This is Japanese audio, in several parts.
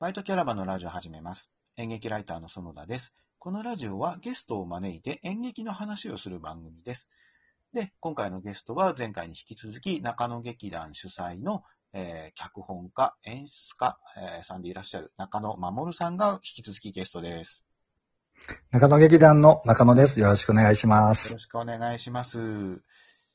バイトキャラバンのラジオを始めます。演劇ライターの園田です。このラジオはゲストを招いて演劇の話をする番組です。で、今回のゲストは前回に引き続き中野劇団主催の、えー脚本家、演出家、えーさんでいらっしゃる中野守さんが引き続きゲストです。中野劇団の中野です。よろしくお願いします。よろしくお願いします。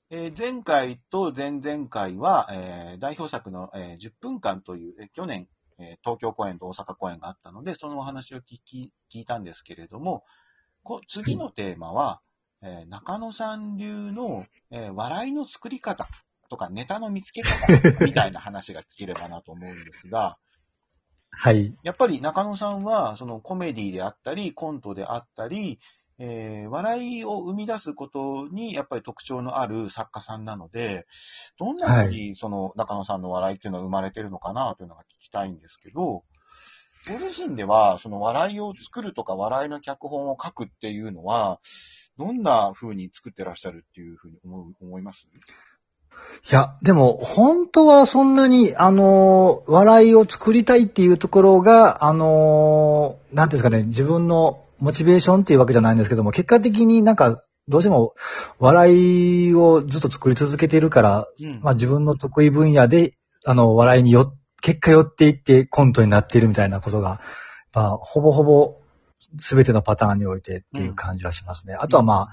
えー前回と前々回は、えー代表作の、えー10分間という、えー去年、えー東京公演と大阪公演があったので、そのお話を聞き聞いたんですけれども、こ次のテーマは、えー中野さん流の、えー笑いの作り方とかネタの見つけ方 みたいな話が聞ければなと思うんですが、はい。やっぱり中野さんは、そのコメディであったり、コントであったり、えー笑いを生み出すことにやっぱり特徴のある作家さんなので、どんなふうにその中野さんの笑いっていうのは生まれてるのかなというのが聞きたいんですけど、ご自身ではその笑いを作るとか笑いの脚本を書くっていうのは、どんな風に作ってらっしゃるっていうふうに思う思います？いや、でも、本当はそんなに、あのー笑いを作りたいっていうところが、あのーなんですかね、自分のモチベーションっていうわけじゃないんですけども、結果的になんか、どうしても、笑いをずっと作り続けているから、うん。まあ自分の得意分野で、あの、笑いによ、結果寄っていってコントになっているみたいなことが、まあ、ほぼほぼ全てのパターンにおいてっていう感じはしますね。あとはま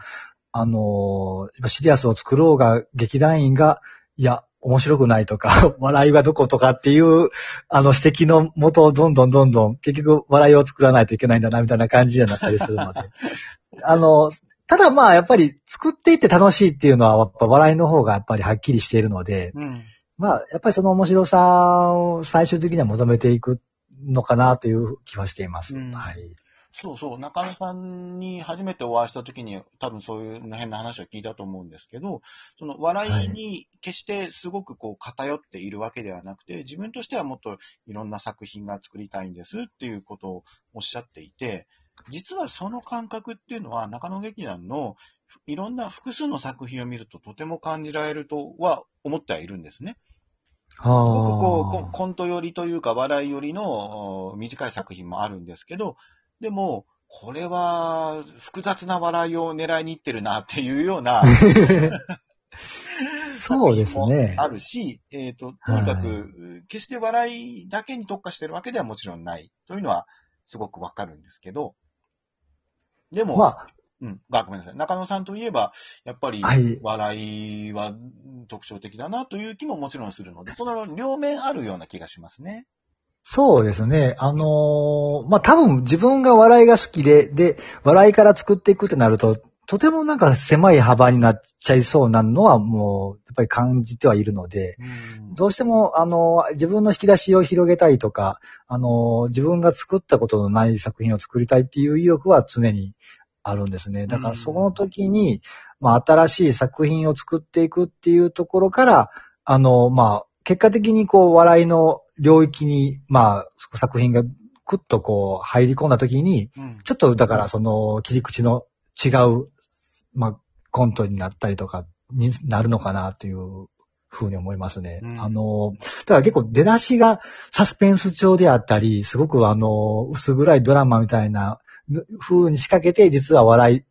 あ、あのーシリアスを作ろうが、劇団員が、いや、面白くないとか、笑いはどことかっていう、あの指摘のもとをどんどんどんどん、結局笑いを作らないといけないんだな、みたいな感じになったりするので。あの、ただまあ、やっぱり作っていって楽しいっていうのは、やっぱ笑いの方がやっぱりはっきりしているので、うん。まあ、やっぱりその面白さを最終的には求めていくのかなという気はしています。うんはい。そうそう、中野さんに初めてお会いした時に多分そういう変な話を聞いたと思うんですけど、その笑いに決してすごくこう偏っているわけではなくて、自分としてはもっといろんな作品が作りたいんですっていうことをおっしゃっていて、実はその感覚っていうのは中野劇団のいろんな複数の作品を見るととても感じられるとは思ってはいるんですね。すごくこうコン、ト寄りというか笑い寄りのお短い作品もあるんですけど、でも、これは複雑な笑いを狙いに行ってるなっていうような そうですねも。あるし、えっ、と、とにかく、決して笑いだけに特化してるわけではもちろんないというのはすごくわかるんですけど、でも、まあ、うん、あ、ごめんなさい。中野さんといえば、やっぱりはい、笑いは特徴的だなという気ももちろんするので、その両面あるような気がしますね。そうですね。あのーまあ多分自分が笑いが好きで、で、笑いから作っていくってなると、とてもなんか狭い幅になっちゃいそうなのはもう、やっぱり感じてはいるので、うんどうしても、あの、自分の引き出しを広げたいとか、あの、自分が作ったことのない作品を作りたいっていう意欲は常にあるんですね。だからその時に、まあ、新しい作品を作っていくっていうところから、あの、まあ、結果的にこう、笑いの領域に、まあ、作品がクッとこう、入り込んだ時に、うんちょっとだからその切り口の違う、まあ、コントになったりとかになるのかなというふうに思いますね。うんあの、だから結構出だしがサスペンス調であったり、すごくあの、薄暗いドラマみたいな風に仕掛けて、実は笑い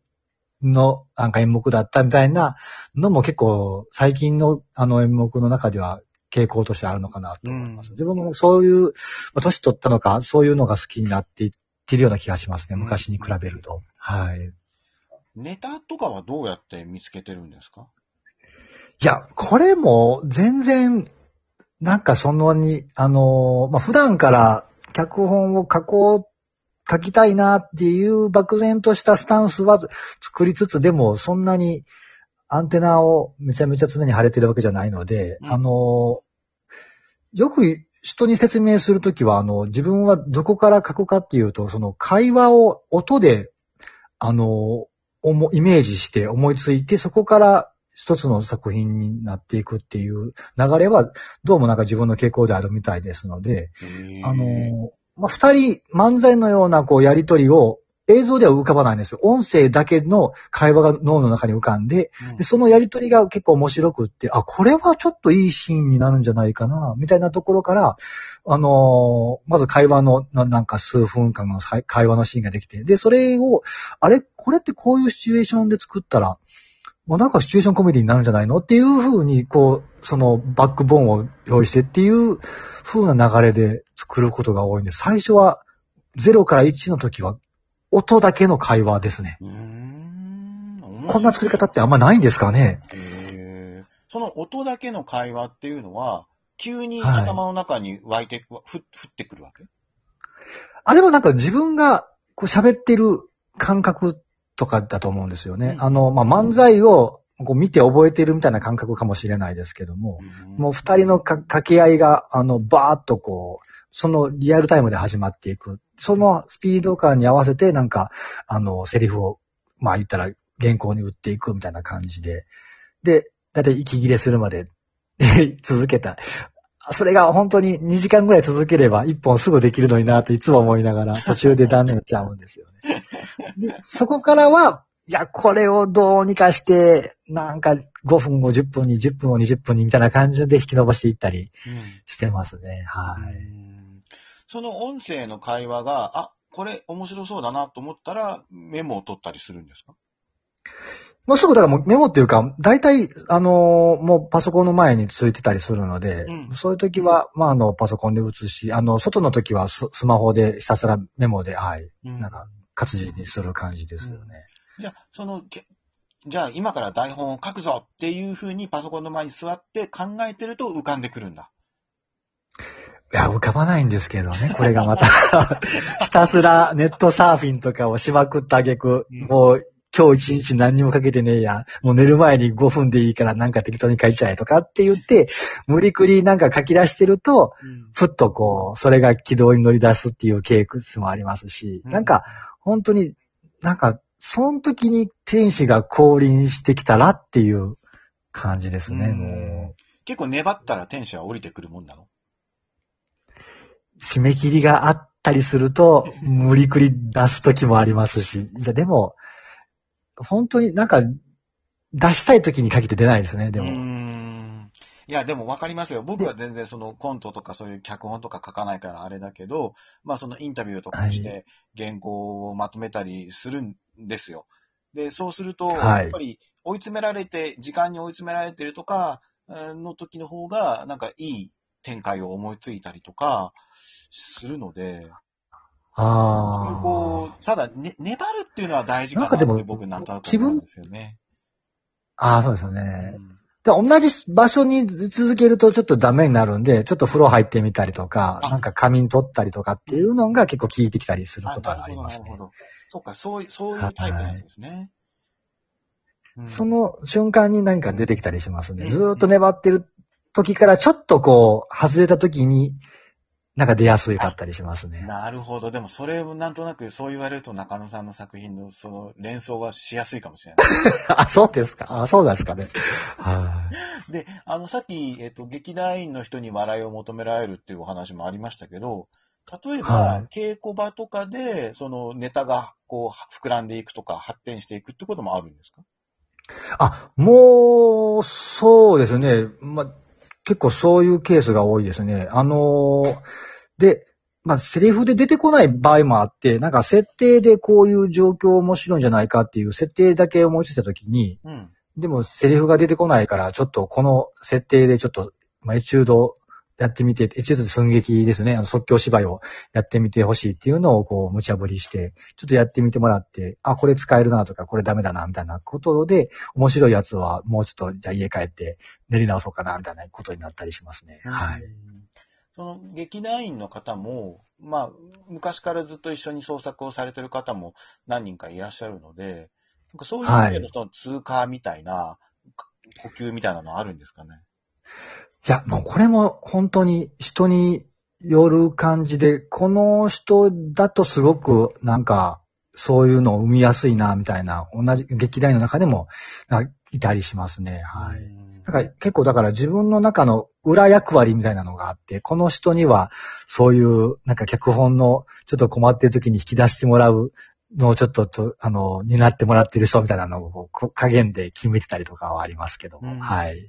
のなんか演目だったみたいなのも結構最近のあの演目の中では傾向としてあるのかなと思います。うん自分もそういう、まあ年取ったのか、そういうのが好きになっていってるような気がしますね。うん昔に比べると。はい。ネタとかはどうやって見つけてるんですか？いや、これも全然、なんかそんなに、あのまあ、普段から脚本を書こう、書きたいなっていう漠然としたスタンスは作りつつ、でもそんなにアンテナをめちゃめちゃ常に張れてるわけじゃないので、うん。あのよく人に説明するときは、あの、自分はどこから書くかっていうと、その会話を音で、あの、思イメージして思いついて、そこから一つの作品になっていくっていう流れは、どうもなんか自分の傾向であるみたいですので、あの、まあ、二人漫才のようなこうやりとりを映像では浮かばないんですよ。音声だけの会話が脳の中に浮かんで、うんでそのやりとりが結構面白くって、あ、これはちょっといいシーンになるんじゃないかな、みたいなところから、あのーまず会話の、ななんか数分間の会会話のシーンができて、で、それを、あれこれってこういうシチュエーションで作ったら、もうなんかシチュエーションコメディになるんじゃないの？っていう風に、こう、そのバックボーンを用意してっていう風な流れで作ることが多いんです。最初は0から1の時は音だけの会話ですね。こんな作り方ってあんまないんですかね。その音だけの会話っていうのは、急にはい頭の中に湧いて、ふ降ってくるわけ？あ、でもなんか自分がこう喋ってる感覚とかだと思うんですよね。うん。あの、まあ、漫才をこう見て覚えてるみたいな感覚かもしれないですけども、もう二人のか掛け合いが、あの、バーっとこう、そのリアルタイムで始まっていく。そのスピード感に合わせて、なんか、あの、セリフを、まあ言ったら原稿に打っていくみたいな感じで。で、だいたい息切れするまで 続けた。それが本当に2時間ぐらい続ければ1本すぐできるのになといつも思いながら途中で断念しちゃうんですよね。そこからは、いや、これをどうにかして、なんか5分を10分に10分を20分にみたいな感じで引き伸ばしていったりしてますね。はい。うんその音声の会話が、あ、これ面白そうだなと思ったら、メモを取ったりするんですか？もうすぐだからもうメモっていうか、大体、あのーもうパソコンの前についてたりするので、うんそういう時は、まあ、あの、パソコンで写し、あの、外の時はススマホでひたすらメモで、はい、うんなんか活字にする感じですよね。じゃあ、その、けじゃあ今から台本を書くぞっていうふうにパソコンの前に座って考えてると浮かんでくるんだ。いや、浮かばないんですけどね、これがまた。ひたすらネットサーフィンとかをしまくった挙句、うん。もう今日一日何にもかけてねえや、もう寝る前に5分でいいからなんか適当に書いちゃえとかって言って、無理くりなんか書き出してると、ふっとこう、それが軌道に乗り出すっていうケースもありますし、なんか、本当に、なんか、その時に天使が降臨してきたらっていう感じですね、結構粘ったら天使は降りてくるもんなの？う。締め切りがあったりすると、無理くり出す時もありますし、いや、でも、本当になんか、出したい時に限って出ないですね、でも。ん。いや、でもわかりますよ。僕は全然そのコントとかそういう脚本とか書かないからあれだけど、まあそのインタビューとかしはて原稿をまとめたりするんですよ。で、そうすると、はいやっぱり追い詰められて、時間に追い詰められてるとか、えーの時の方が、なんかいい展開を思いついたりとか、するので、ああ。こう、ただ、ね、粘るっていうのは大事かなってなんかでも僕なんとなく思うんですよね。ああ、そうですよね。うんで同じ場所に続けるとちょっとダメになるんで、ちょっと風呂入ってみたりとか、あなんか仮眠取ったりとかっていうのが結構効いてきたりするあことがありますね。なるほど。そうか、そういう、そういうタイプなんですね。うんそ、の瞬間に何か出てきたりしますね。うんずーっと粘ってる時からちょっとこう、外れた時に、なんか出やすかったりしますね。なるほど。でも、それをなんとなくそう言われると中野さんの作品のその連想はしやすいかもしれない。あ、そうですか？あ、そうなんですかね。はで、あの、さっき、えっと、劇団員の人に笑いを求められるっていうお話もありましたけど、例えば、はい稽古場とかで、そのネタがこう、膨らんでいくとか、発展していくってこともあるんですか？い。あ、もう、そうですね。ま、結構そういうケースが多いですね。あのーで、まあ、セリフで出てこない場合もあって、なんか設定でこういう状況面白いんじゃないかっていう設定だけ思いついたときに、うん。でもセリフが出てこないから、ちょっとこの設定でちょっと、まあ、エチュードやってみて、エチュード寸劇ですね、あの即興芝居をやってみてほしいっていうのをこう無茶ぶりして、ちょっとやってみてもらって、あ、これ使えるなとか、これダメだな、みたいなことで、面白いやつはもうちょっと、じゃあ家帰って練り直そうかな、みたいなことになったりしますね。はい。うんその劇団員の方も、まあ、昔からずっと一緒に創作をされてる方も何人かいらっしゃるので、なんかそういう意味でのその通過みたいな、か呼吸みたいなのあるんですかね？いや、もうこれも本当に人による感じで、この人だとすごくなんか、そういうのを生みやすいな、みたいな、同じ劇団員の中でも、いたりしますね。はい。うんだから結構だから自分の中の裏役割みたいなのがあって、この人にはそういうなんか脚本のちょっと困ってる時に引き出してもらうのちょっとと、あの、担ってもらってる人みたいなのを加減で決めてたりとかはありますけどはい。。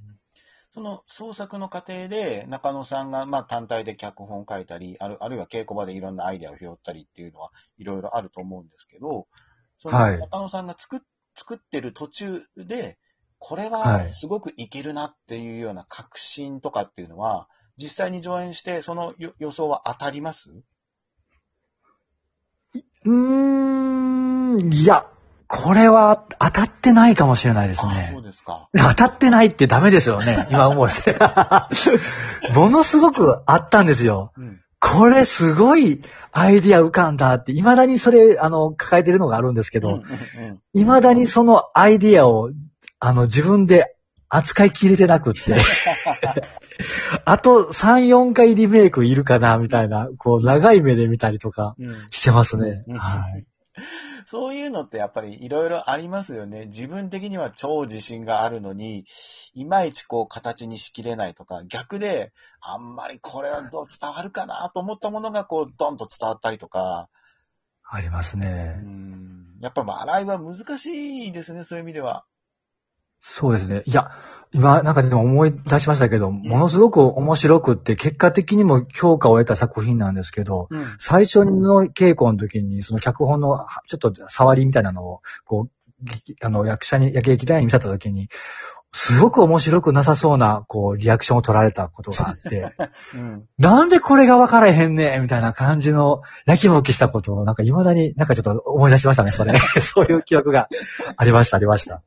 その創作の過程で中野さんがまあ単体で脚本を書いたり、あるあるいは稽古場でいろんなアイデアを拾ったりっていうのはいろいろあると思うんですけど、そのはい。中野さんが作っ作ってる途中で、これははい。すごくいけるなっていうような確信とかっていうのは、実際に上演してその予予想は当たります？うーん、いや、これは当たってないかもしれないですああ、ねそう。ですか。当たってないってダメですよね、今思うして。ものすごくあったんですよ。うん。これすごいアイディア浮かんだって、未だにそれ、あの、抱えてるのがあるんですけど、未だにそのアイディアを、あの、自分で扱いきれてなくって。あと3、4回リメイクいるかな、みたいな、こう、長い目で見たりとかうんしてますね。うんはい。そういうのってやっぱりいろいろありますよね。自分的には超自信があるのに、いまいちこう形にしきれないとか、逆で、あんまりこれはどう伝わるかなと思ったものがこうドンと伝わったりとか、ありますうね。ん、やっぱ笑いは難しいですね、そういう意味では。そうですね。いや、今、なんかでも思い出しましたけど、ものすごく面白くって、結果的にも評価を得た作品なんですけど、うん。最初の稽古の時に、その脚本のはちょっと触りみたいなのを、こう、劇あの、役者に、劇団員に見せた時に、すごく面白くなさそうな、こう、リアクションを取られたことがあって、うん。なんでこれが分からへんねんみたいな感じの、やきもきしたことを、なんか未だになんかちょっと思い出しましたね、それ。そういう記憶がありました、ありました。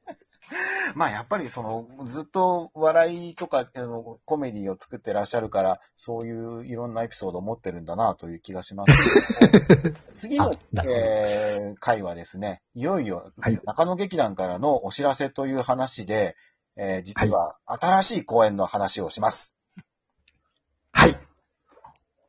まあやっぱりその、ずっと笑いとかあのコメディを作ってらっしゃるから、そういういろんなエピソードを持ってるんだなという気がしますけども。次のえー回はですね、いよいよはい中野劇団からのお知らせという話で、えー実は新しい公演の話をします。